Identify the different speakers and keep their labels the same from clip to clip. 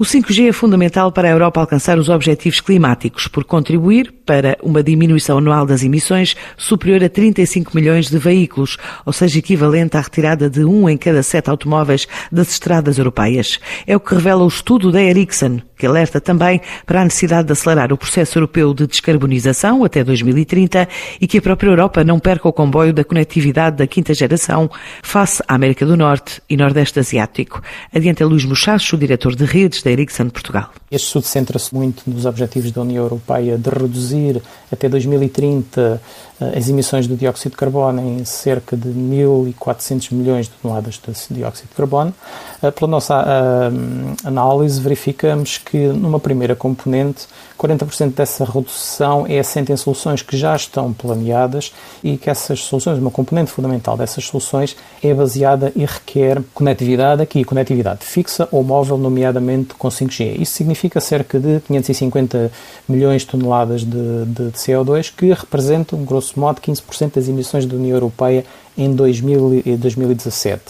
Speaker 1: O 5G é fundamental para a Europa alcançar os objetivos climáticos, por contribuir para uma diminuição anual das emissões superior a 35 milhões de veículos, ou seja, equivalente à retirada de um em cada sete automóveis das estradas europeias. É o que revela o estudo da Ericsson, que alerta também para a necessidade de acelerar o processo europeu de descarbonização até 2030 e que a própria Europa não perca o comboio da conectividade da quinta geração face à América do Norte e Nordeste Asiático. Adianta Luís Mochacho, diretor de redes da Ericsson Portugal.
Speaker 2: Este estudo centra-se muito nos objetivos da União Europeia de reduzir até 2030 eh, as emissões de dióxido de carbono em cerca de 1.400 milhões de toneladas de dióxido de carbono. Eh, pela nossa uh, análise, verificamos que numa primeira componente, 40% dessa redução é assente em soluções que já estão planeadas e que essas soluções, uma componente fundamental dessas soluções, é baseada e requer conectividade aqui, conectividade fixa ou móvel, nomeadamente com 5G. Isso significa cerca de 550 milhões de toneladas de, de, de CO2, que representam, grosso modo, 15% das emissões da União Europeia em 2000, 2017.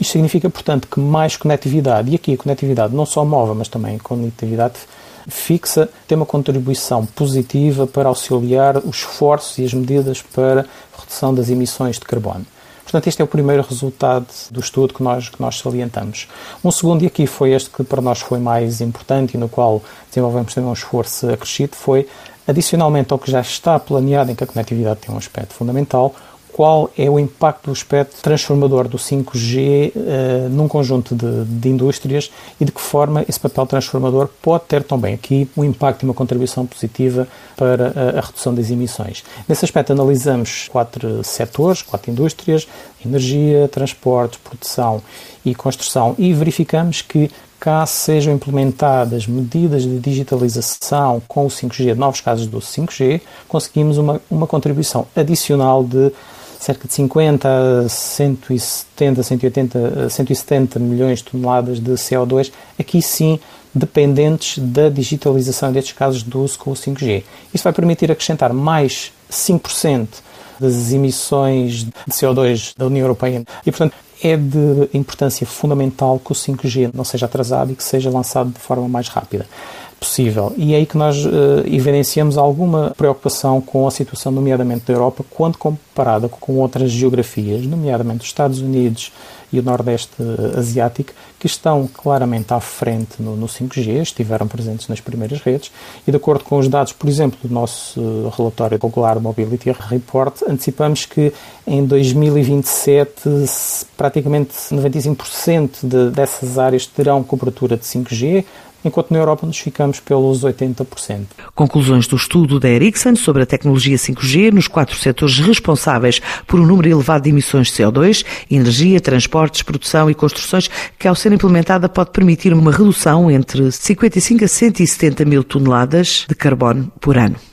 Speaker 2: Isto significa, portanto, que mais conectividade, e aqui a conectividade não só móvel, mas também conectividade fixa, tem uma contribuição positiva para auxiliar os esforços e as medidas para redução das emissões de carbono. Portanto, este é o primeiro resultado do estudo que nós, que nós salientamos. Um segundo, e aqui foi este que para nós foi mais importante e no qual desenvolvemos também um esforço acrescido, foi, adicionalmente ao que já está planeado, em que a conectividade tem um aspecto fundamental, qual é o impacto do aspecto transformador do 5G uh, eh, num conjunto de, de, indústrias e de que forma esse papel transformador pode ter também aqui um impacto e uma contribuição positiva para a, a redução das emissões. Nesse aspecto analisamos quatro setores, quatro indústrias, energia, transportes, produção e construção e verificamos que caso sejam implementadas medidas de digitalização com o 5G, novos casos do 5G, conseguimos uma, uma contribuição adicional de cerca de 50 a 170, 180, 170 milhões de toneladas de CO2, aqui sim dependentes da digitalização destes casos de uso com o 5G. Isso vai permitir acrescentar mais 5% das emissões de CO2 da União Europeia. E, portanto, é de importância fundamental que o 5G não seja atrasado e que seja lançado de forma mais rápida possível. E é aí que nós uh, evidenciamos alguma preocupação com a situação, nomeadamente da Europa, quando comparada com outras geografias, nomeadamente os Estados Unidos e o Nordeste Asiático, que estão claramente à frente no, no 5G, estiveram presentes nas primeiras redes, e de acordo com os dados, por exemplo, do nosso relatório Popular Mobility Report, antecipamos que em 2027 praticamente 95% de, dessas áreas terão cobertura de 5G, enquanto na Europa nos ficamos pelos 80%.
Speaker 1: Conclusões do estudo da Ericsson sobre a tecnologia 5G nos quatro setores responsáveis por um número elevado de emissões de CO2, energia, transportes, produção e construções, que ao ser implementada pode permitir uma redução entre 55 a 170 mil toneladas de carbono por ano.